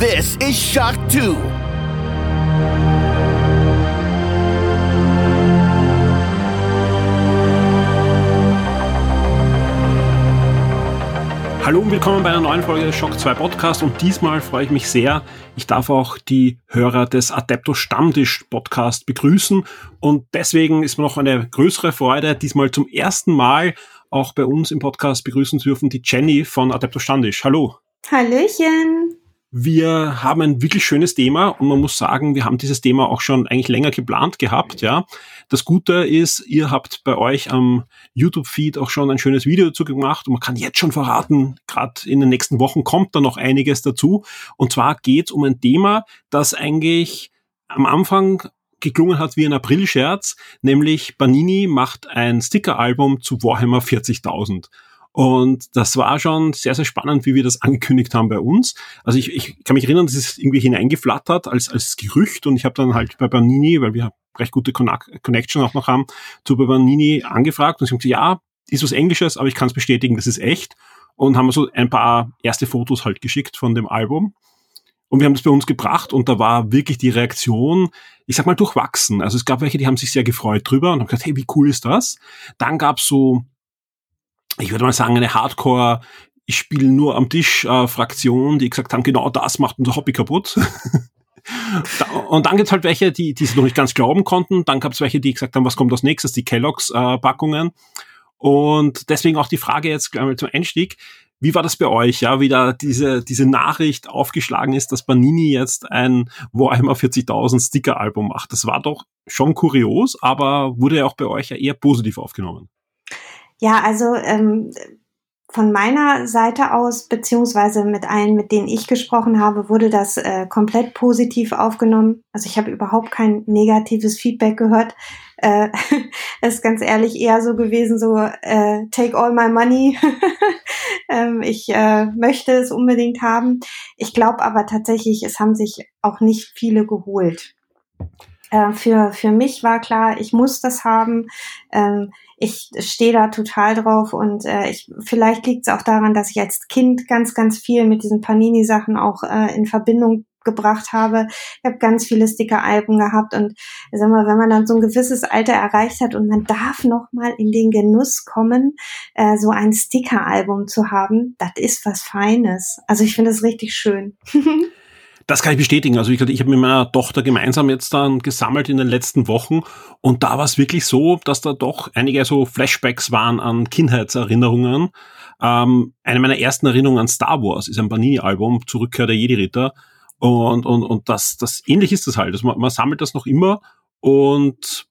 This is Shock 2. Hallo und willkommen bei einer neuen Folge des Shock 2 Podcast und diesmal freue ich mich sehr, ich darf auch die Hörer des Adepto Stammtisch Podcast begrüßen und deswegen ist mir noch eine größere Freude, diesmal zum ersten Mal auch bei uns im Podcast begrüßen zu dürfen, die Jenny von Adepto Stammtisch. Hallo. Hallöchen. Wir haben ein wirklich schönes Thema und man muss sagen, wir haben dieses Thema auch schon eigentlich länger geplant gehabt, ja. Das Gute ist, ihr habt bei euch am YouTube-Feed auch schon ein schönes Video dazu gemacht und man kann jetzt schon verraten, gerade in den nächsten Wochen kommt da noch einiges dazu. Und zwar geht es um ein Thema, das eigentlich am Anfang geklungen hat wie ein April-Scherz, nämlich Banini macht ein Sticker-Album zu Warhammer 40.000. Und das war schon sehr, sehr spannend, wie wir das angekündigt haben bei uns. Also ich, ich kann mich erinnern, das ist irgendwie hineingeflattert als, als Gerücht und ich habe dann halt bei Banini, weil wir recht gute Connection auch noch haben, zu Banini angefragt und sie haben gesagt, ja, ist was Englisches, aber ich kann es bestätigen, das ist echt. Und haben so ein paar erste Fotos halt geschickt von dem Album. Und wir haben das bei uns gebracht und da war wirklich die Reaktion, ich sag mal, durchwachsen. Also es gab welche, die haben sich sehr gefreut drüber und haben gesagt, hey, wie cool ist das? Dann gab's so ich würde mal sagen, eine Hardcore, ich spiele nur am Tisch äh, Fraktion, die gesagt haben, genau das macht unser Hobby kaputt. und dann gibt's halt welche, die, die es noch nicht ganz glauben konnten. Dann gab's welche, die gesagt haben, was kommt als nächstes, die Kelloggs-Packungen. Äh, und deswegen auch die Frage jetzt gleich mal zum Einstieg. Wie war das bei euch, ja, wie da diese, diese Nachricht aufgeschlagen ist, dass Banini jetzt ein Warhammer 40.000 Sticker-Album macht? Das war doch schon kurios, aber wurde ja auch bei euch ja eher positiv aufgenommen. Ja, also ähm, von meiner Seite aus, beziehungsweise mit allen, mit denen ich gesprochen habe, wurde das äh, komplett positiv aufgenommen. Also ich habe überhaupt kein negatives Feedback gehört. Äh, ist ganz ehrlich eher so gewesen, so äh, take all my money. ähm, ich äh, möchte es unbedingt haben. Ich glaube aber tatsächlich, es haben sich auch nicht viele geholt. Äh, für, für mich war klar, ich muss das haben. Ähm, ich stehe da total drauf und äh, ich, vielleicht liegt es auch daran, dass ich als Kind ganz, ganz viel mit diesen Panini-Sachen auch äh, in Verbindung gebracht habe. Ich habe ganz viele Sticker-Alben gehabt und sag mal, wenn man dann so ein gewisses Alter erreicht hat und man darf noch mal in den Genuss kommen, äh, so ein Sticker-Album zu haben, das ist was Feines. Also ich finde es richtig schön. Das kann ich bestätigen. Also ich, ich habe mit meiner Tochter gemeinsam jetzt dann gesammelt in den letzten Wochen und da war es wirklich so, dass da doch einige so Flashbacks waren an Kindheitserinnerungen. Ähm, eine meiner ersten Erinnerungen an Star Wars ist ein Panini-Album, Zurückkehr der Jedi-Ritter. Und, und, und das, das ähnlich ist das halt. Also man, man sammelt das noch immer und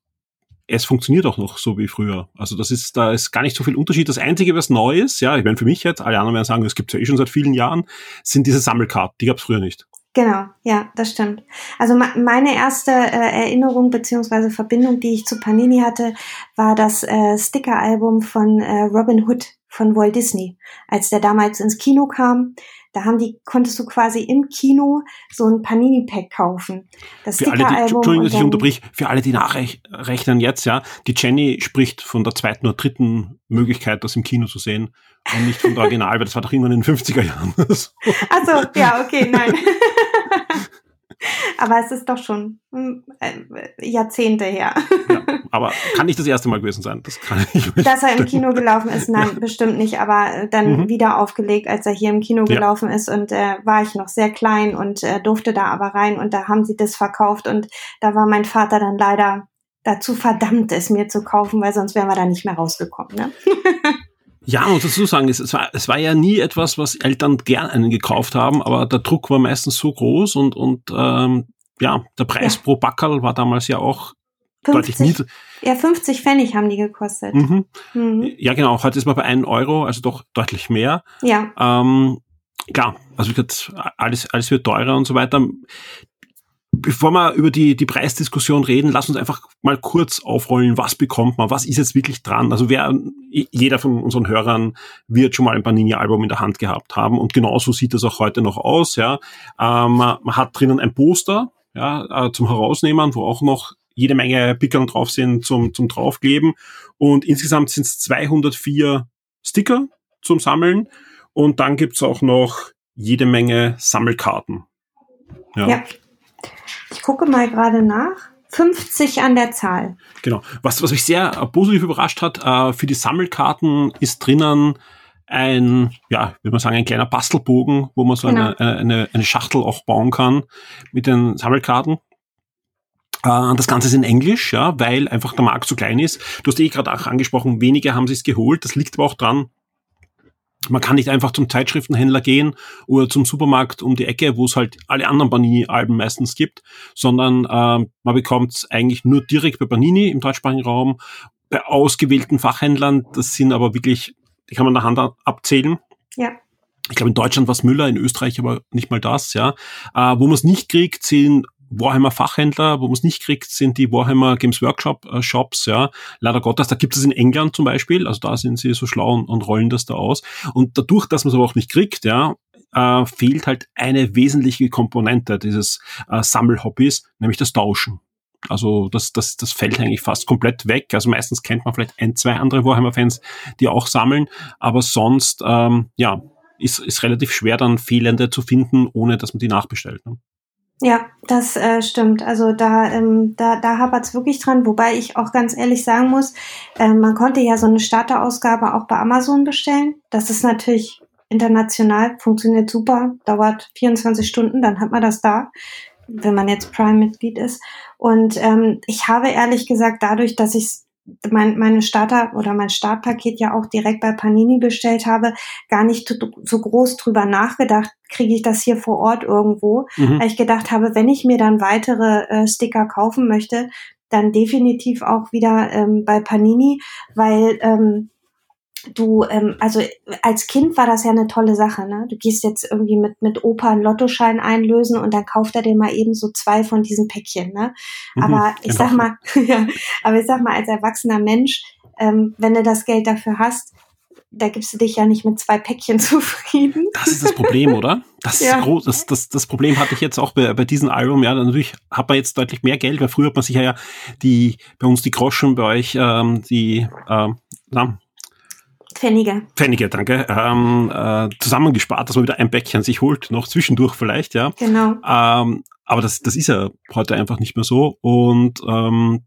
es funktioniert auch noch so wie früher. Also das ist, da ist gar nicht so viel Unterschied. Das Einzige, was neu ist, ja, ich meine für mich jetzt, alle anderen werden sagen, es gibt ja eh schon seit vielen Jahren, sind diese Sammelkarten. Die gab es früher nicht. Genau, ja, das stimmt. Also meine erste äh, Erinnerung beziehungsweise Verbindung, die ich zu Panini hatte, war das äh, Sticker-Album von äh, Robin Hood von Walt Disney. Als der damals ins Kino kam, da haben die, konntest du quasi im Kino so ein Panini-Pack kaufen. Das für alle, die, Entschuldigung, dass ich unterbrich, für alle, die nachrechnen jetzt, ja, die Jenny spricht von der zweiten oder dritten Möglichkeit, das im Kino zu sehen und nicht vom Original, weil das war doch irgendwann in den 50er Jahren. also ja, okay, nein. aber es ist doch schon hm, äh, Jahrzehnte her. ja, aber kann nicht das erste Mal gewesen sein. Das kann ich nicht Dass er im Kino gelaufen ist, nein, bestimmt nicht. Aber äh, dann mhm. wieder aufgelegt, als er hier im Kino ja. gelaufen ist. Und äh, war ich noch sehr klein und äh, durfte da aber rein. Und da haben sie das verkauft. Und da war mein Vater dann leider dazu verdammt, es mir zu kaufen, weil sonst wären wir da nicht mehr rausgekommen. Ne? Ja, muss dazu sagen, es, war, es war ja nie etwas, was Eltern gern einen gekauft haben, aber der Druck war meistens so groß und, und ähm, ja, der Preis ja. pro Backerl war damals ja auch 50, deutlich niedrig. Ja, 50 Pfennig haben die gekostet. Mhm. Mhm. Ja, genau. Heute ist man bei 1 Euro, also doch deutlich mehr. Ja. Ähm, klar, also alles, alles wird teurer und so weiter bevor wir über die, die Preisdiskussion reden, lass uns einfach mal kurz aufrollen, was bekommt man, was ist jetzt wirklich dran. Also wer, jeder von unseren Hörern wird schon mal ein Panini-Album in der Hand gehabt haben und genauso sieht es auch heute noch aus. Ja, ähm, man hat drinnen ein Poster ja, äh, zum Herausnehmen, wo auch noch jede Menge Pickeln drauf sind zum, zum draufkleben und insgesamt sind es 204 Sticker zum Sammeln und dann gibt's auch noch jede Menge Sammelkarten Ja. ja. Ich gucke mal gerade nach. 50 an der Zahl. Genau. Was, was mich sehr äh, positiv überrascht hat, äh, für die Sammelkarten ist drinnen ein, ja, würde man sagen, ein kleiner Bastelbogen, wo man so genau. eine, eine, eine Schachtel auch bauen kann mit den Sammelkarten. Äh, das Ganze ist in Englisch, ja, weil einfach der Markt zu klein ist. Du hast eh gerade auch angesprochen, wenige haben sich geholt. Das liegt aber auch dran, man kann nicht einfach zum Zeitschriftenhändler gehen oder zum Supermarkt um die Ecke, wo es halt alle anderen Panini-Alben meistens gibt, sondern äh, man bekommt es eigentlich nur direkt bei Panini im deutschsprachigen Raum, bei ausgewählten Fachhändlern. Das sind aber wirklich, die kann man der Hand abzählen. Ja. Ich glaube, in Deutschland war es Müller, in Österreich aber nicht mal das, ja. Äh, wo man es nicht kriegt, sind Warhammer Fachhändler, wo man es nicht kriegt, sind die Warhammer Games Workshop äh, Shops, ja. Leider Gottes, da gibt es in England zum Beispiel, also da sind sie so schlau und, und rollen das da aus. Und dadurch, dass man es aber auch nicht kriegt, ja, äh, fehlt halt eine wesentliche Komponente dieses äh, Sammelhobbys, nämlich das Tauschen. Also das, das, das fällt eigentlich fast komplett weg. Also meistens kennt man vielleicht ein, zwei andere Warhammer-Fans, die auch sammeln, aber sonst, ähm, ja, ist, ist relativ schwer dann Fehlende zu finden, ohne dass man die nachbestellt. Ne? Ja, das äh, stimmt. Also da, ähm, da, da hapert's wirklich dran, wobei ich auch ganz ehrlich sagen muss, äh, man konnte ja so eine Starterausgabe auch bei Amazon bestellen. Das ist natürlich international, funktioniert super, dauert 24 Stunden, dann hat man das da, wenn man jetzt Prime-Mitglied ist. Und ähm, ich habe ehrlich gesagt, dadurch, dass ich mein, meine Starter oder mein Startpaket ja auch direkt bei Panini bestellt habe, gar nicht so groß drüber nachgedacht, kriege ich das hier vor Ort irgendwo. Mhm. Weil ich gedacht habe, wenn ich mir dann weitere äh, Sticker kaufen möchte, dann definitiv auch wieder ähm, bei Panini, weil ähm, du, ähm, also als Kind war das ja eine tolle Sache, ne? Du gehst jetzt irgendwie mit, mit Opa einen Lottoschein einlösen und dann kauft er dir mal eben so zwei von diesen Päckchen, ne? Mhm, aber ich genau. sag mal, ja, aber ich sag mal, als erwachsener Mensch, ähm, wenn du das Geld dafür hast, da gibst du dich ja nicht mit zwei Päckchen zufrieden. Das ist das Problem, oder? Das ja. ist groß. Das, das, das Problem hatte ich jetzt auch bei, bei diesem Album. Ja, natürlich hat man jetzt deutlich mehr Geld, weil früher hat man sich ja die, bei uns die Groschen, bei euch ähm, die, ähm, na, Pfennige. Pfennige, danke. Ähm, äh, zusammengespart, dass man wieder ein Bäckchen sich holt, noch zwischendurch vielleicht, ja. Genau. Ähm, aber das, das ist ja heute einfach nicht mehr so. Und ähm,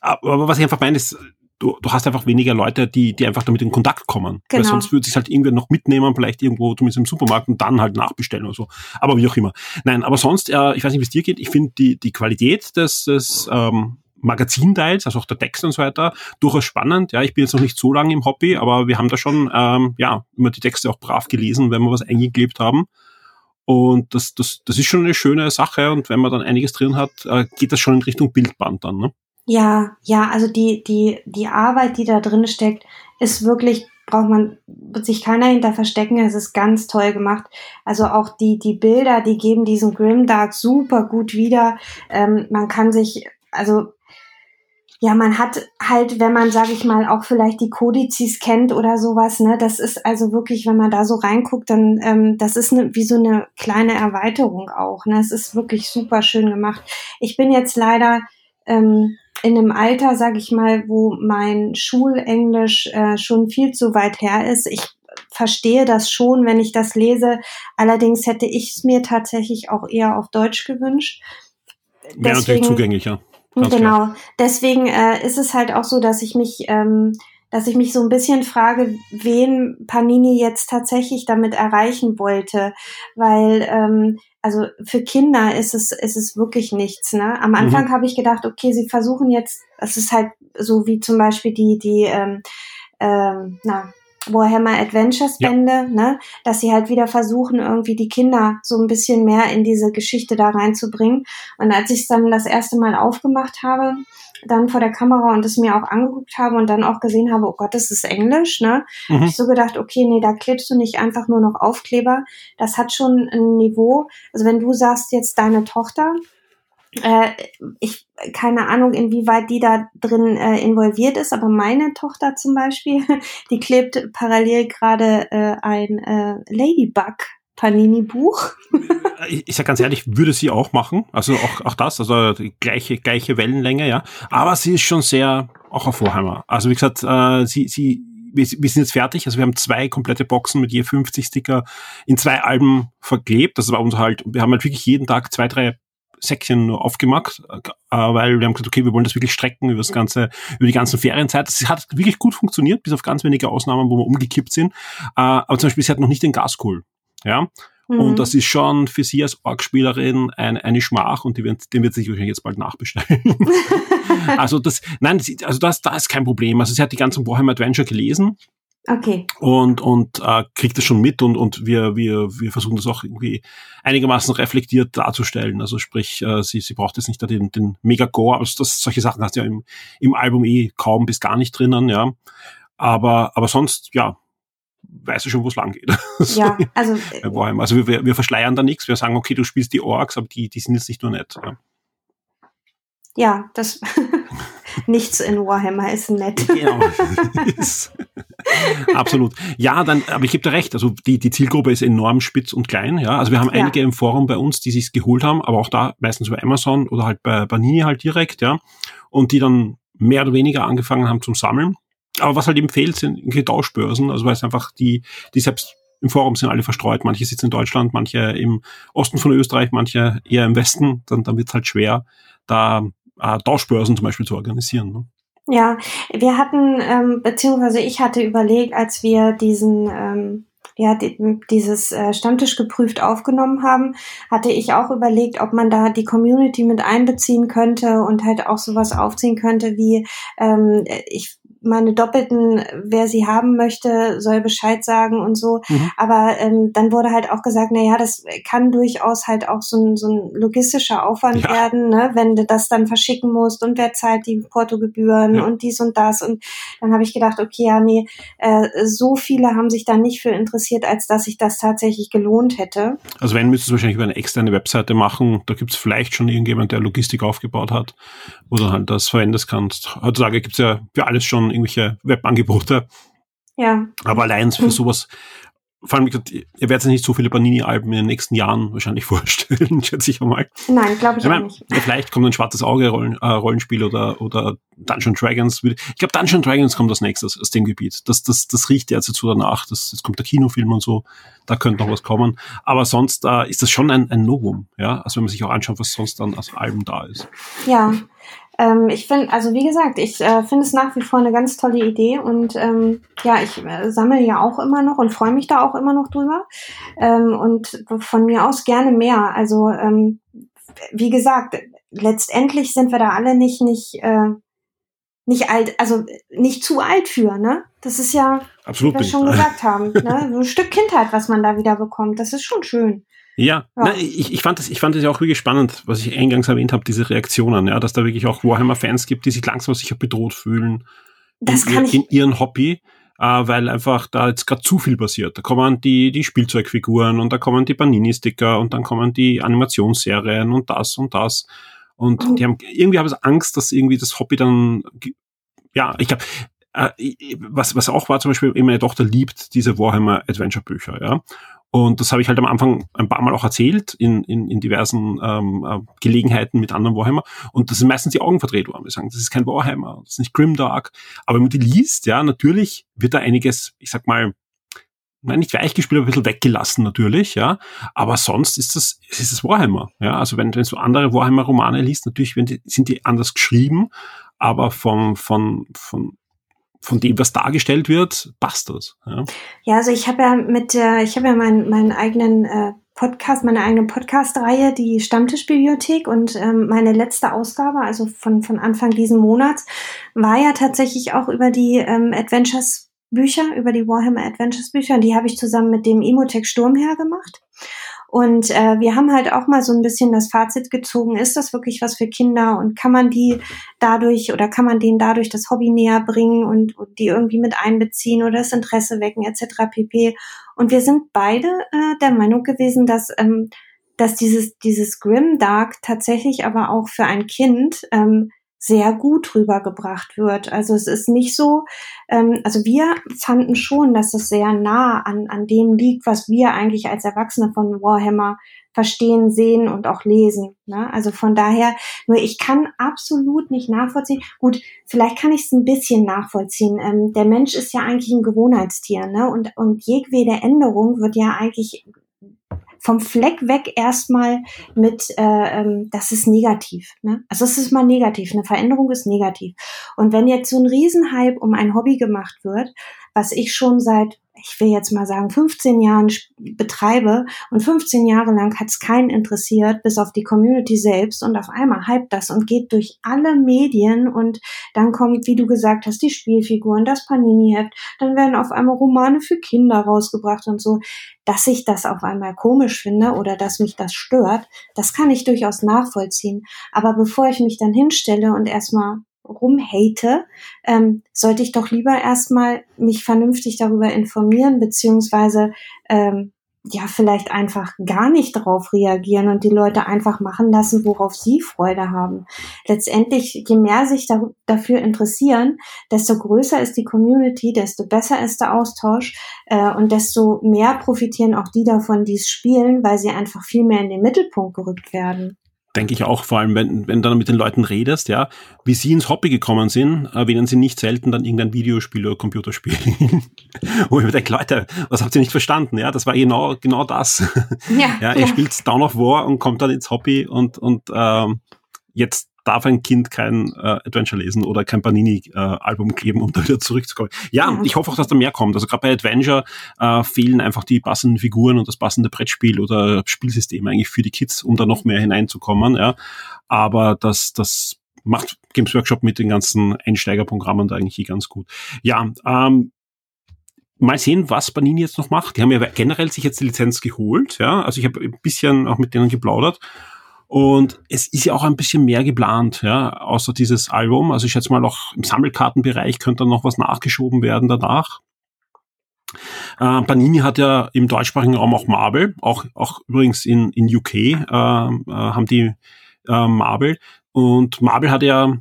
aber was ich einfach meine, ist, du, du hast einfach weniger Leute, die, die einfach damit in Kontakt kommen. Genau. Weil sonst würde sich halt irgendwer noch mitnehmen, vielleicht irgendwo zumindest im Supermarkt und dann halt nachbestellen oder so. Aber wie auch immer. Nein, aber sonst, äh, ich weiß nicht, wie es dir geht, ich finde die, die Qualität des, des ähm, Magazinteils, also auch der Text und so weiter, durchaus spannend. Ja, ich bin jetzt noch nicht so lange im Hobby, aber wir haben da schon ähm, ja immer die Texte auch brav gelesen, wenn wir was eingeklebt haben. Und das, das, das ist schon eine schöne Sache. Und wenn man dann einiges drin hat, äh, geht das schon in Richtung Bildband dann. Ne? Ja, ja, also die, die, die Arbeit, die da drin steckt, ist wirklich, braucht man sich keiner hinter verstecken. Es ist ganz toll gemacht. Also auch die, die Bilder, die geben diesen Grimdark super gut wieder. Ähm, man kann sich, also ja, man hat halt, wenn man, sage ich mal, auch vielleicht die Kodizes kennt oder sowas, ne, das ist also wirklich, wenn man da so reinguckt, dann ähm, das ist ne, wie so eine kleine Erweiterung auch. Ne, es ist wirklich super schön gemacht. Ich bin jetzt leider ähm, in einem Alter, sage ich mal, wo mein Schulenglisch äh, schon viel zu weit her ist. Ich verstehe das schon, wenn ich das lese. Allerdings hätte ich es mir tatsächlich auch eher auf Deutsch gewünscht. Wäre natürlich zugänglicher. Ganz genau. Klar. Deswegen äh, ist es halt auch so, dass ich mich, ähm, dass ich mich so ein bisschen frage, wen Panini jetzt tatsächlich damit erreichen wollte, weil ähm, also für Kinder ist es ist es wirklich nichts. Ne? Am Anfang mhm. habe ich gedacht, okay, sie versuchen jetzt, es ist halt so wie zum Beispiel die die ähm, ähm, na Warhammer Adventures Bände, ja. ne, dass sie halt wieder versuchen, irgendwie die Kinder so ein bisschen mehr in diese Geschichte da reinzubringen. Und als ich es dann das erste Mal aufgemacht habe, dann vor der Kamera und es mir auch angeguckt habe und dann auch gesehen habe, oh Gott, das ist Englisch, ne? Mhm. Hab ich so gedacht, okay, nee, da klebst du nicht einfach nur noch Aufkleber. Das hat schon ein Niveau. Also wenn du sagst jetzt deine Tochter, äh, ich keine Ahnung, inwieweit die da drin äh, involviert ist, aber meine Tochter zum Beispiel, die klebt parallel gerade äh, ein äh, Ladybug Panini-Buch. ich, sag ganz ehrlich, würde sie auch machen. Also auch, auch das, also gleiche, gleiche Wellenlänge, ja. Aber sie ist schon sehr auch auf Vorheimer. Also wie gesagt, äh, sie, sie wir, wir sind jetzt fertig, also wir haben zwei komplette Boxen mit je 50 Sticker in zwei Alben verklebt. Das war uns halt, wir haben halt wirklich jeden Tag zwei, drei Säckchen nur aufgemacht, äh, weil wir haben gesagt, okay, wir wollen das wirklich strecken über das ganze, über die ganzen Ferienzeit. Das hat wirklich gut funktioniert, bis auf ganz wenige Ausnahmen, wo wir umgekippt sind. Äh, aber zum Beispiel, sie hat noch nicht den Gaskohl. Ja, Mhm. Und das ist schon für sie als Orgspielerin ein, eine Schmach und die wird, den wird sich wahrscheinlich jetzt bald nachbestellen. also das, nein, also das, da ist kein Problem. Also sie hat die ganzen Warhammer Adventure gelesen. Okay. Und, und äh, kriegt das schon mit und, und wir, wir, wir versuchen das auch irgendwie einigermaßen reflektiert darzustellen. Also sprich, äh, sie, sie braucht jetzt nicht da den, den Mega-Gore, also das, solche Sachen hast du ja im, im Album eh kaum bis gar nicht drinnen, ja. Aber, aber sonst, ja, weißt du schon, wo es lang geht. Ja, also. also wir, wir verschleiern da nichts. Wir sagen, okay, du spielst die Orks, aber die, die sind jetzt nicht nur nett. Ja, ja das nichts in Warhammer ist nett. Genau. Absolut. Ja, dann, aber ich gebe dir recht, also die, die Zielgruppe ist enorm spitz und klein, ja. Also wir haben ja. einige im Forum bei uns, die sich's geholt haben, aber auch da meistens bei Amazon oder halt bei Banini halt direkt, ja. Und die dann mehr oder weniger angefangen haben zum Sammeln aber was halt eben fehlt, sind Tauschbörsen, also weil es einfach die, die selbst im Forum sind alle verstreut. Manche sitzen in Deutschland, manche im Osten von Österreich, manche eher im Westen. Dann, dann wird es halt schwer, da äh, Tauschbörsen zum Beispiel zu organisieren. Ne? Ja, wir hatten, ähm, beziehungsweise ich hatte überlegt, als wir diesen ähm, ja, die, dieses äh, Stammtisch geprüft aufgenommen haben, hatte ich auch überlegt, ob man da die Community mit einbeziehen könnte und halt auch sowas aufziehen könnte wie, ähm, ich meine Doppelten, wer sie haben möchte, soll Bescheid sagen und so. Mhm. Aber ähm, dann wurde halt auch gesagt, na ja, das kann durchaus halt auch so ein, so ein logistischer Aufwand ja. werden, ne, wenn du das dann verschicken musst und wer zahlt die Portogebühren ja. und dies und das. Und dann habe ich gedacht, okay, ja, nee, äh, so viele haben sich da nicht für interessiert, als dass sich das tatsächlich gelohnt hätte. Also wenn, müsstest du wahrscheinlich über eine externe Webseite machen. Da gibt es vielleicht schon irgendjemand, der Logistik aufgebaut hat, wo du halt das verwenden kannst. Heutzutage gibt es ja für alles schon irgendwelche Webangebote. Ja. Aber allein für sowas, vor allem, ihr werdet nicht so viele Panini-Alben in den nächsten Jahren wahrscheinlich vorstellen, schätze ich einmal. Nein, glaube ich, ich mein, nicht. Vielleicht kommt ein schwarzes Auge-Rollenspiel äh, Rollenspiel oder, oder Dungeon Dragons. Ich glaube, Dungeon Dragons kommt als nächstes aus dem Gebiet. Das, das, das riecht jetzt so danach. Das, jetzt kommt der Kinofilm und so. Da könnte noch was kommen. Aber sonst äh, ist das schon ein, ein Novum. Ja? Also wenn man sich auch anschaut, was sonst dann als Alben da ist. Ja, ähm, ich finde, also wie gesagt, ich äh, finde es nach wie vor eine ganz tolle Idee und ähm, ja, ich äh, sammle ja auch immer noch und freue mich da auch immer noch drüber ähm, und von mir aus gerne mehr. Also ähm, wie gesagt, letztendlich sind wir da alle nicht nicht äh, nicht alt, also nicht zu alt für, ne? Das ist ja, Absolut wie wir schon gesagt haben, ne? So ein Stück Kindheit, was man da wieder bekommt. Das ist schon schön. Ja, ja. Na, ich, ich, fand das, ich fand das ja auch wirklich spannend, was ich eingangs erwähnt habe, diese Reaktionen, ja, dass da wirklich auch Warhammer-Fans gibt, die sich langsam sicher bedroht fühlen das in, kann ich in ihren Hobby, äh, weil einfach da jetzt gerade zu viel passiert. Da kommen die, die Spielzeugfiguren und da kommen die Panini-Sticker und dann kommen die Animationsserien und das und das. Und mhm. die haben, irgendwie haben sie Angst, dass irgendwie das Hobby dann, ja, ich glaube, äh, was, was auch war zum Beispiel, meine Tochter liebt diese Warhammer Adventure Bücher, ja. Und das habe ich halt am Anfang ein paar Mal auch erzählt in, in, in diversen ähm, äh, Gelegenheiten mit anderen Warhammer. Und das sind meistens die Augen verdreht worden. Wir sagen, das ist kein Warhammer, das ist nicht Grimdark. Aber wenn man die liest, ja, natürlich wird da einiges, ich sag mal, nein, nicht weichgespielt, aber ein bisschen weggelassen natürlich, ja. Aber sonst ist das, ist das Warhammer, ja. Also wenn, wenn du andere Warhammer-Romane liest, natürlich die, sind die anders geschrieben, aber vom, von, von, von dem, was dargestellt wird, passt das. Ja, ja also ich habe ja mit der, ich habe ja meinen, meinen eigenen äh, Podcast, meine eigene Podcast-Reihe, die Stammtischbibliothek und ähm, meine letzte Ausgabe, also von, von Anfang diesen Monats, war ja tatsächlich auch über die ähm, Adventures Bücher, über die Warhammer Adventures Bücher und die habe ich zusammen mit dem Imotech Sturmherr gemacht. Und äh, wir haben halt auch mal so ein bisschen das Fazit gezogen, ist das wirklich was für Kinder und kann man die dadurch oder kann man denen dadurch das Hobby näher bringen und, und die irgendwie mit einbeziehen oder das Interesse wecken etc. pp. Und wir sind beide äh, der Meinung gewesen, dass ähm, dass dieses dieses Grim Dark tatsächlich aber auch für ein Kind ähm, sehr gut rübergebracht wird. Also es ist nicht so, ähm, also wir fanden schon, dass es sehr nah an, an dem liegt, was wir eigentlich als Erwachsene von Warhammer verstehen, sehen und auch lesen. Ne? Also von daher, nur ich kann absolut nicht nachvollziehen. Gut, vielleicht kann ich es ein bisschen nachvollziehen. Ähm, der Mensch ist ja eigentlich ein Gewohnheitstier, ne? Und, und jedwede Änderung wird ja eigentlich vom Fleck weg erstmal mit, äh, ähm, das ist negativ. Ne? Also es ist mal negativ, eine Veränderung ist negativ. Und wenn jetzt so ein Riesenhype um ein Hobby gemacht wird, was ich schon seit ich will jetzt mal sagen, 15 Jahren betreibe und 15 Jahre lang hat es keinen interessiert, bis auf die Community selbst und auf einmal hypt das und geht durch alle Medien und dann kommt, wie du gesagt hast, die Spielfiguren, das Panini-Heft, dann werden auf einmal Romane für Kinder rausgebracht und so, dass ich das auf einmal komisch finde oder dass mich das stört, das kann ich durchaus nachvollziehen. Aber bevor ich mich dann hinstelle und erstmal rumhate, ähm, sollte ich doch lieber erstmal mich vernünftig darüber informieren, beziehungsweise ähm, ja, vielleicht einfach gar nicht darauf reagieren und die Leute einfach machen lassen, worauf sie Freude haben. Letztendlich, je mehr sich da, dafür interessieren, desto größer ist die Community, desto besser ist der Austausch äh, und desto mehr profitieren auch die davon, die es spielen, weil sie einfach viel mehr in den Mittelpunkt gerückt werden denke ich auch, vor allem, wenn, wenn du dann mit den Leuten redest, ja, wie sie ins Hobby gekommen sind, erwähnen sie nicht selten dann irgendein Videospiel oder Computerspiel. Wo ich mir denke, Leute, was habt ihr nicht verstanden? Ja, das war genau, genau das. Ja, ja ihr ja. spielt Down of War und kommt dann ins Hobby und, und ähm, jetzt darf ein Kind kein äh, Adventure lesen oder kein Panini-Album äh, geben, um da wieder zurückzukommen. Ja, ja, ich hoffe auch, dass da mehr kommt. Also gerade bei Adventure äh, fehlen einfach die passenden Figuren und das passende Brettspiel oder Spielsystem eigentlich für die Kids, um da noch mehr hineinzukommen. Ja, aber das, das macht Games Workshop mit den ganzen Einsteigerprogrammen da eigentlich ganz gut. Ja, ähm, mal sehen, was Panini jetzt noch macht. Die haben ja generell sich jetzt die Lizenz geholt. Ja, also ich habe ein bisschen auch mit denen geplaudert und es ist ja auch ein bisschen mehr geplant, ja, außer dieses Album. Also ich schätze mal auch im Sammelkartenbereich könnte dann noch was nachgeschoben werden danach. Äh, Panini hat ja im deutschsprachigen Raum auch Marvel, auch, auch übrigens in, in UK äh, äh, haben die äh, Marvel. Und Marvel hat ja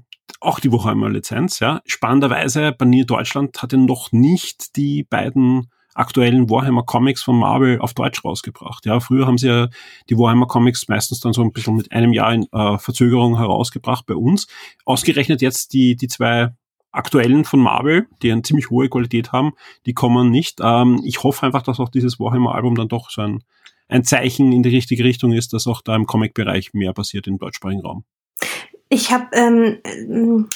auch die Woche einmal Lizenz, ja. Spannenderweise, Panini Deutschland hatte noch nicht die beiden aktuellen Warhammer Comics von Marvel auf Deutsch rausgebracht. Ja, früher haben sie ja die Warhammer Comics meistens dann so ein bisschen mit einem Jahr in äh, Verzögerung herausgebracht bei uns. Ausgerechnet jetzt die, die zwei aktuellen von Marvel, die eine ziemlich hohe Qualität haben, die kommen nicht. Ähm, ich hoffe einfach, dass auch dieses Warhammer-Album dann doch so ein, ein Zeichen in die richtige Richtung ist, dass auch da im Comic-Bereich mehr passiert im deutschsprachigen Raum. Ich habe ähm,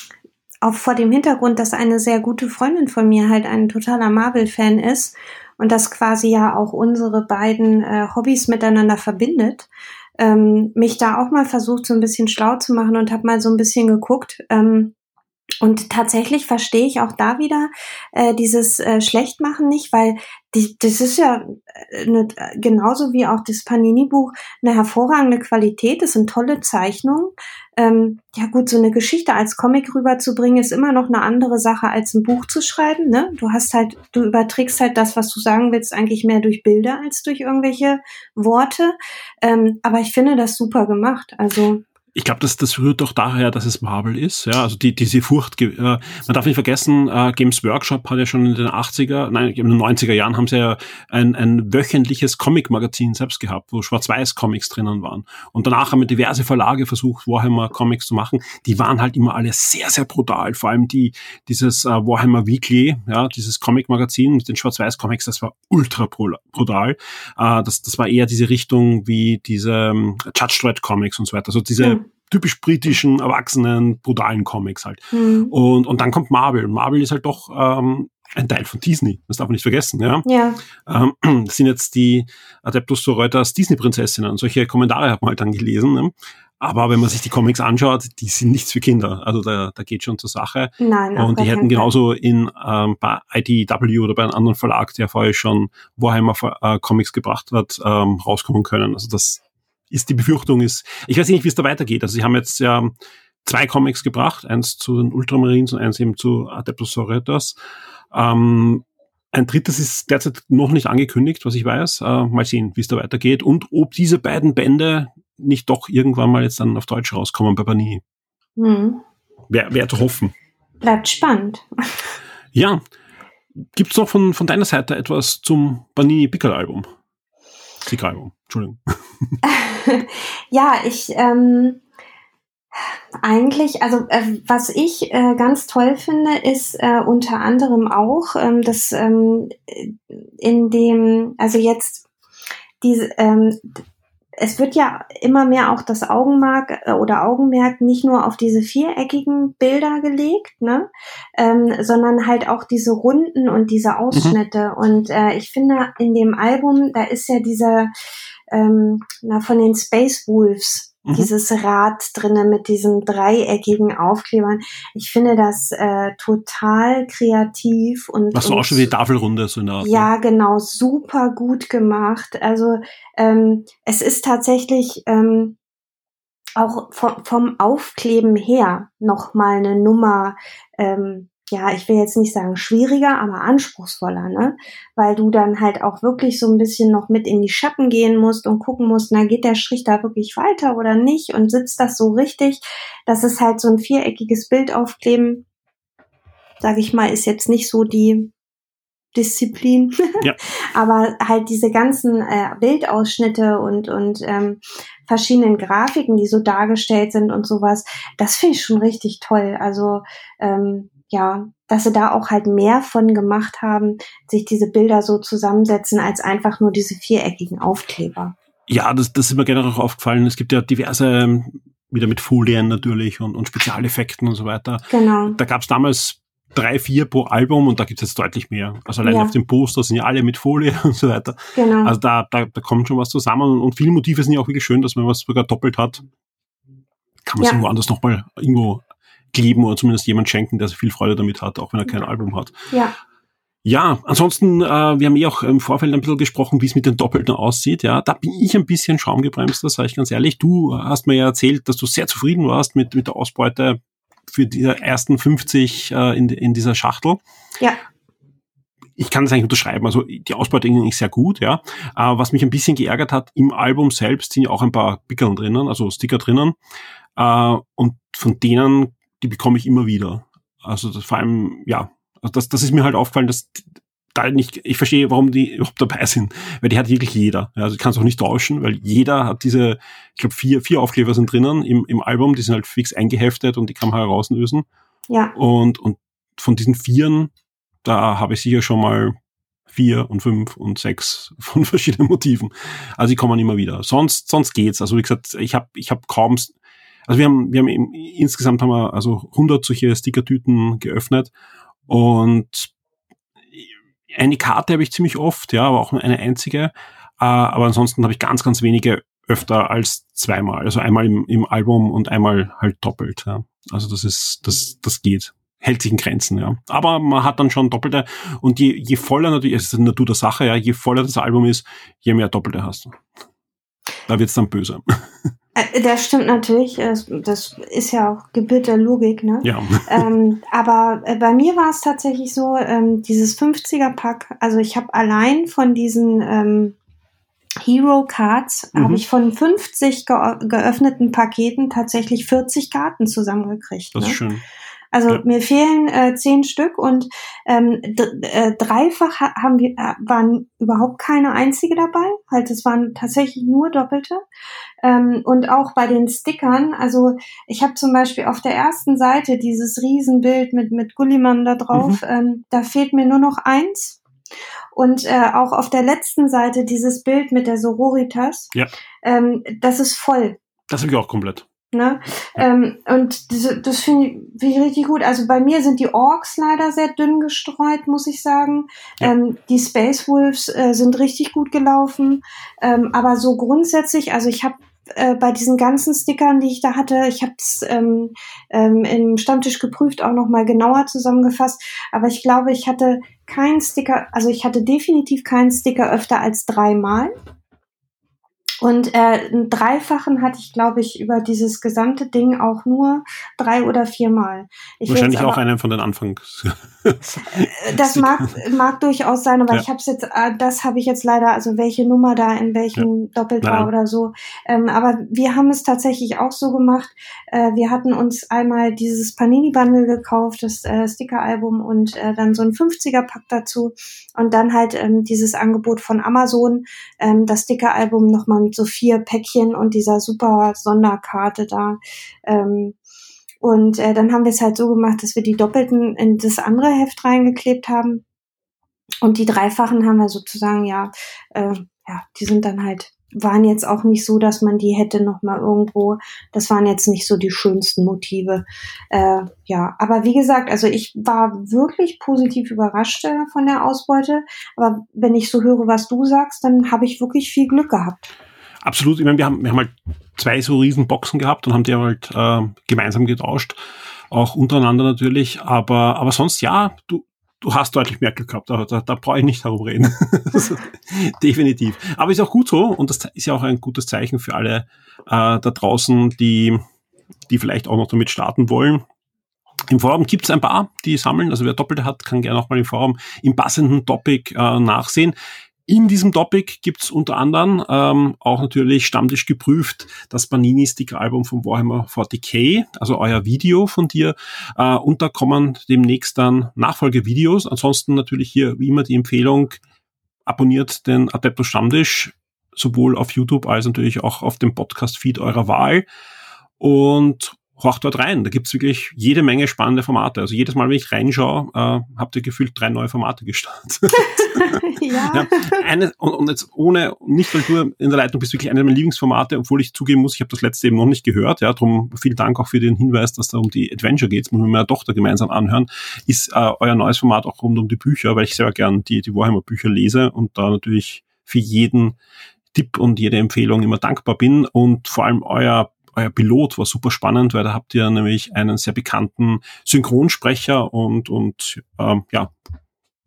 auch vor dem Hintergrund, dass eine sehr gute Freundin von mir halt ein totaler Marvel-Fan ist und das quasi ja auch unsere beiden äh, Hobbys miteinander verbindet, ähm, mich da auch mal versucht, so ein bisschen schlau zu machen und habe mal so ein bisschen geguckt. Ähm, und tatsächlich verstehe ich auch da wieder äh, dieses äh, Schlechtmachen nicht, weil die, das ist ja eine, äh, genauso wie auch das Panini-Buch eine hervorragende Qualität. Das sind tolle Zeichnungen. Ähm, ja gut, so eine Geschichte als Comic rüberzubringen, ist immer noch eine andere Sache, als ein Buch zu schreiben. Ne? Du hast halt, du überträgst halt das, was du sagen willst, eigentlich mehr durch Bilder als durch irgendwelche Worte. Ähm, aber ich finde das super gemacht. Also ich glaube, das, das rührt doch daher, dass es Marvel ist. Ja, also die, diese Furcht. Äh, man darf nicht vergessen, äh, Games Workshop hat ja schon in den 80er, nein, in den 90er Jahren haben sie ja ein, ein wöchentliches Comic-Magazin selbst gehabt, wo Schwarz-Weiß-Comics drinnen waren. Und danach haben diverse Verlage versucht, Warhammer Comics zu machen. Die waren halt immer alle sehr, sehr brutal. Vor allem die, dieses äh, Warhammer Weekly, ja, dieses Comic-Magazin mit den Schwarz-Weiß-Comics, das war ultra brutal. Äh, das, das war eher diese Richtung wie diese ähm, Judge Dredd Comics und so weiter. Also diese ja typisch britischen, erwachsenen, brutalen Comics halt. Mhm. Und, und dann kommt Marvel. Marvel ist halt doch ähm, ein Teil von Disney. Das darf man nicht vergessen, ja. Ja. Ähm, das sind jetzt die Adeptus Sororitas Disney-Prinzessinnen. Solche Kommentare hat man halt dann gelesen. Ne? Aber wenn man sich die Comics anschaut, die sind nichts für Kinder. Also da, da geht schon zur Sache. Nein, Und die hätten genauso in ähm, bei IDW oder bei einem anderen Verlag, der vorher schon Warhammer äh, Comics gebracht hat, ähm, rauskommen können. Also das ist die Befürchtung ist, ich weiß nicht, wie es da weitergeht. Also sie haben jetzt ja zwei Comics gebracht, eins zu den Ultramarines und eins eben zu Adeptus Sororitas. Ähm, ein drittes ist derzeit noch nicht angekündigt, was ich weiß. Äh, mal sehen, wie es da weitergeht und ob diese beiden Bände nicht doch irgendwann mal jetzt dann auf Deutsch rauskommen bei Panini. Hm. Wäre wär zu hoffen. Bleibt spannend. Ja. Gibt es noch von, von deiner Seite etwas zum Panini Pickel Album? Sticker-Album, Entschuldigung. ja, ich ähm, eigentlich, also äh, was ich äh, ganz toll finde, ist äh, unter anderem auch, ähm, dass ähm, in dem, also jetzt diese, ähm, es wird ja immer mehr auch das Augenmerk äh, oder Augenmerk nicht nur auf diese viereckigen Bilder gelegt, ne, ähm, sondern halt auch diese Runden und diese mhm. Ausschnitte. Mhm. Und äh, ich finde, in dem Album, da ist ja dieser ähm, na, von den Space Wolves Mhm. Dieses Rad drinnen mit diesen dreieckigen Aufklebern. Ich finde das äh, total kreativ und. Machst du auch schon die Tafelrunde so in der Art, Ja, genau, super gut gemacht. Also ähm, es ist tatsächlich ähm, auch vom, vom Aufkleben her noch mal eine Nummer ähm, ja, ich will jetzt nicht sagen schwieriger, aber anspruchsvoller, ne? Weil du dann halt auch wirklich so ein bisschen noch mit in die Schatten gehen musst und gucken musst, na, geht der Strich da wirklich weiter oder nicht und sitzt das so richtig? Das ist halt so ein viereckiges Bild aufkleben, sage ich mal, ist jetzt nicht so die Disziplin. Ja. aber halt diese ganzen äh, Bildausschnitte und, und ähm, verschiedenen Grafiken, die so dargestellt sind und sowas, das finde ich schon richtig toll. Also ähm, ja, dass sie da auch halt mehr von gemacht haben, sich diese Bilder so zusammensetzen, als einfach nur diese viereckigen Aufkleber. Ja, das, das ist mir generell auch aufgefallen. Es gibt ja diverse, ähm, wieder mit Folien natürlich und, und Spezialeffekten und so weiter. Genau. Da gab es damals drei, vier pro Album und da gibt es jetzt deutlich mehr. Also allein ja. auf dem Poster sind ja alle mit Folie und so weiter. Genau. Also da, da, da kommt schon was zusammen und, und viele Motive sind ja auch wirklich schön, dass man was sogar doppelt hat. Kann man ja. irgendwo anders nochmal irgendwo geben oder zumindest jemand schenken, der viel Freude damit hat, auch wenn er kein Album hat. Ja. Ja, ansonsten, äh, wir haben eh auch im Vorfeld ein bisschen gesprochen, wie es mit den Doppelten aussieht. Ja, da bin ich ein bisschen schaumgebremst, das sage ich ganz ehrlich. Du hast mir ja erzählt, dass du sehr zufrieden warst mit, mit der Ausbeute für die ersten 50 äh, in, in dieser Schachtel. Ja. Ich kann das eigentlich unterschreiben. Also die Ausbeute ist sehr gut, ja. Aber was mich ein bisschen geärgert hat, im Album selbst sind ja auch ein paar Pickeln drinnen, also Sticker drinnen. Äh, und von denen die bekomme ich immer wieder. Also das, vor allem, ja, also das, das ist mir halt aufgefallen, dass da nicht, ich verstehe, warum die überhaupt dabei sind, weil die hat wirklich jeder. Ja, also ich kann es auch nicht tauschen, weil jeder hat diese, ich glaube, vier, vier Aufkleber sind drinnen im, im Album, die sind halt fix eingeheftet und die kann man herauslösen. Ja. Und, und von diesen Vieren, da habe ich sicher schon mal vier und fünf und sechs von verschiedenen Motiven. Also die kommen immer wieder. Sonst, sonst geht's. Also wie gesagt, ich habe ich hab kaum also wir haben, wir haben im, insgesamt haben wir also 100 solche Stickertüten geöffnet und eine Karte habe ich ziemlich oft, ja, aber auch nur eine einzige. Äh, aber ansonsten habe ich ganz, ganz wenige öfter als zweimal. Also einmal im, im Album und einmal halt doppelt. Ja. Also das ist, das, das geht. Hält sich in Grenzen, ja. Aber man hat dann schon doppelte. Und je, je voller natürlich, es ist die Natur der Sache, ja, je voller das Album ist, je mehr doppelte hast du. Da wird's dann böse. Äh, das stimmt natürlich. Das, das ist ja auch Gebühr der Logik, ne? Ja. Ähm, aber äh, bei mir war es tatsächlich so, ähm, dieses 50er-Pack, also ich habe allein von diesen ähm, Hero Cards, mhm. habe ich von 50 ge geöffneten Paketen tatsächlich 40 Karten zusammengekriegt. Das ne? ist schön. Also ja. mir fehlen äh, zehn Stück und ähm, äh, dreifach haben wir, äh, waren überhaupt keine einzige dabei. Halt, es waren tatsächlich nur doppelte. Ähm, und auch bei den Stickern, also ich habe zum Beispiel auf der ersten Seite dieses Riesenbild mit, mit Gulliman da drauf, mhm. ähm, da fehlt mir nur noch eins. Und äh, auch auf der letzten Seite dieses Bild mit der Sororitas, ja. ähm, das ist voll. Das habe ich auch komplett. Ne? Ähm, und das, das finde ich, find ich richtig gut. Also bei mir sind die Orks leider sehr dünn gestreut, muss ich sagen. Ja. Ähm, die Space Wolves äh, sind richtig gut gelaufen. Ähm, aber so grundsätzlich, also ich habe äh, bei diesen ganzen Stickern, die ich da hatte, ich habe es ähm, ähm, im Stammtisch geprüft, auch nochmal genauer zusammengefasst. Aber ich glaube, ich hatte keinen Sticker, also ich hatte definitiv keinen Sticker öfter als dreimal. Und äh, einen Dreifachen hatte ich, glaube ich, über dieses gesamte Ding auch nur drei oder viermal. Ich Wahrscheinlich auch einen von den Anfangs. Äh, das mag, mag durchaus sein, aber ja. ich habe jetzt, äh, das habe ich jetzt leider, also welche Nummer da in welchem ja. doppelt war oder so. Ähm, aber wir haben es tatsächlich auch so gemacht. Äh, wir hatten uns einmal dieses Panini-Bundle gekauft, das äh, Sticker-Album und äh, dann so ein 50er-Pack dazu. Und dann halt ähm, dieses Angebot von Amazon, ähm, das Sticker-Album nochmal mit so vier Päckchen und dieser super Sonderkarte da. Ähm, und äh, dann haben wir es halt so gemacht, dass wir die Doppelten in das andere Heft reingeklebt haben. Und die Dreifachen haben wir sozusagen, ja, äh, ja, die sind dann halt, waren jetzt auch nicht so, dass man die hätte noch mal irgendwo, das waren jetzt nicht so die schönsten Motive. Äh, ja, aber wie gesagt, also ich war wirklich positiv überrascht äh, von der Ausbeute. Aber wenn ich so höre, was du sagst, dann habe ich wirklich viel Glück gehabt. Absolut, ich meine, wir haben, wir haben halt zwei so riesen Boxen gehabt und haben die halt äh, gemeinsam getauscht, auch untereinander natürlich, aber, aber sonst ja, du, du hast deutlich mehr gehabt, da, da, da brauche ich nicht herumreden. Definitiv. Aber ist auch gut so und das ist ja auch ein gutes Zeichen für alle äh, da draußen, die, die vielleicht auch noch damit starten wollen. Im Forum gibt es ein paar, die sammeln. Also wer Doppelte hat, kann gerne auch mal im Forum im passenden Topic äh, nachsehen. In diesem Topic gibt's unter anderem ähm, auch natürlich Stammtisch geprüft das Panini Sticker Album von Warhammer 40k, also euer Video von dir. Äh, und da kommen demnächst dann Nachfolgevideos. Ansonsten natürlich hier wie immer die Empfehlung, abonniert den Adeptus Stammtisch, sowohl auf YouTube als natürlich auch auf dem Podcast-Feed eurer Wahl. Und horcht dort rein. Da gibt's wirklich jede Menge spannende Formate. Also jedes Mal, wenn ich reinschaue, äh, habt ihr gefühlt drei neue Formate gestartet. ja. ja. Eine, und, und, jetzt ohne, nicht weil du in der Leitung bist, wirklich eine meiner Lieblingsformate, obwohl ich zugeben muss, ich habe das letzte eben noch nicht gehört. Ja, darum vielen Dank auch für den Hinweis, dass da um die Adventure geht. Muss man meiner Tochter gemeinsam anhören. Ist äh, euer neues Format auch rund um die Bücher, weil ich sehr gern die, die Warhammer-Bücher lese und da natürlich für jeden Tipp und jede Empfehlung immer dankbar bin und vor allem euer euer Pilot war super spannend, weil da habt ihr nämlich einen sehr bekannten Synchronsprecher und, und ähm, ja,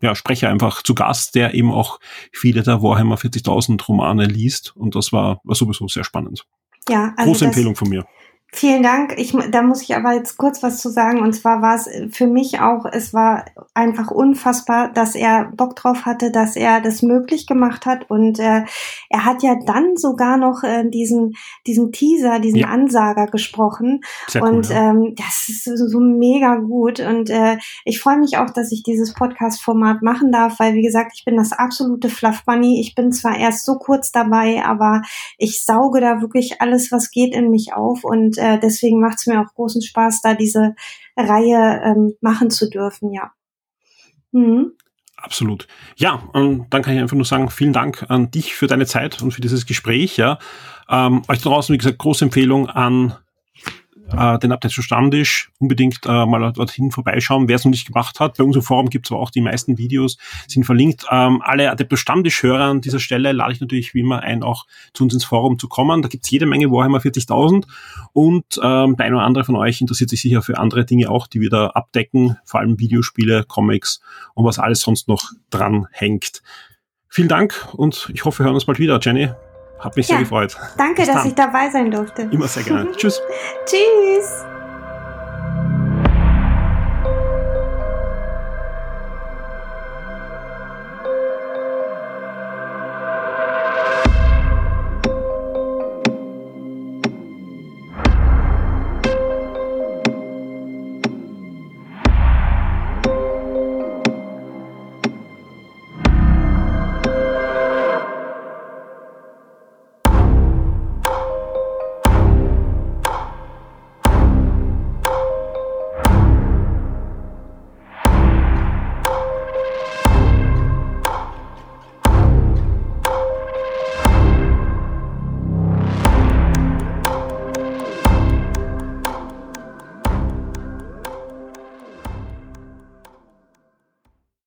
ja, Sprecher einfach zu Gast, der eben auch viele der Warhammer 40.000 Romane liest und das war, war sowieso sehr spannend. Ja, also Große Empfehlung von mir. Vielen Dank. Ich, da muss ich aber jetzt kurz was zu sagen. Und zwar war es für mich auch, es war einfach unfassbar, dass er Bock drauf hatte, dass er das möglich gemacht hat. Und äh, er hat ja dann sogar noch äh, diesen, diesen Teaser, diesen ja. Ansager gesprochen. Sehr und cool, ja. ähm, das ist so, so mega gut. Und äh, ich freue mich auch, dass ich dieses Podcast-Format machen darf, weil wie gesagt, ich bin das absolute Fluff Bunny. Ich bin zwar erst so kurz dabei, aber ich sauge da wirklich alles, was geht in mich auf. Und äh, deswegen macht es mir auch großen Spaß, da diese Reihe ähm, machen zu dürfen, ja. Mhm. Absolut. Ja, und dann kann ich einfach nur sagen, vielen Dank an dich für deine Zeit und für dieses Gespräch. Ja. Ähm, euch draußen, wie gesagt, große Empfehlung an äh, den Update Stammtisch unbedingt äh, mal dorthin vorbeischauen, wer es noch nicht gemacht hat. Bei unserem Forum gibt es auch die meisten Videos, sind verlinkt. Ähm, alle Adeptus Stammtisch-Hörer an dieser Stelle lade ich natürlich wie immer ein, auch zu uns ins Forum zu kommen. Da gibt es jede Menge Warhammer 40.000 und ähm, der eine oder andere von euch interessiert sich sicher für andere Dinge auch, die wir da abdecken, vor allem Videospiele, Comics und was alles sonst noch dran hängt. Vielen Dank und ich hoffe, wir hören uns bald wieder, Jenny. Hat mich ja, sehr gefreut. Danke, Bis dass dann. ich dabei sein durfte. Immer sehr gerne. Tschüss. Tschüss.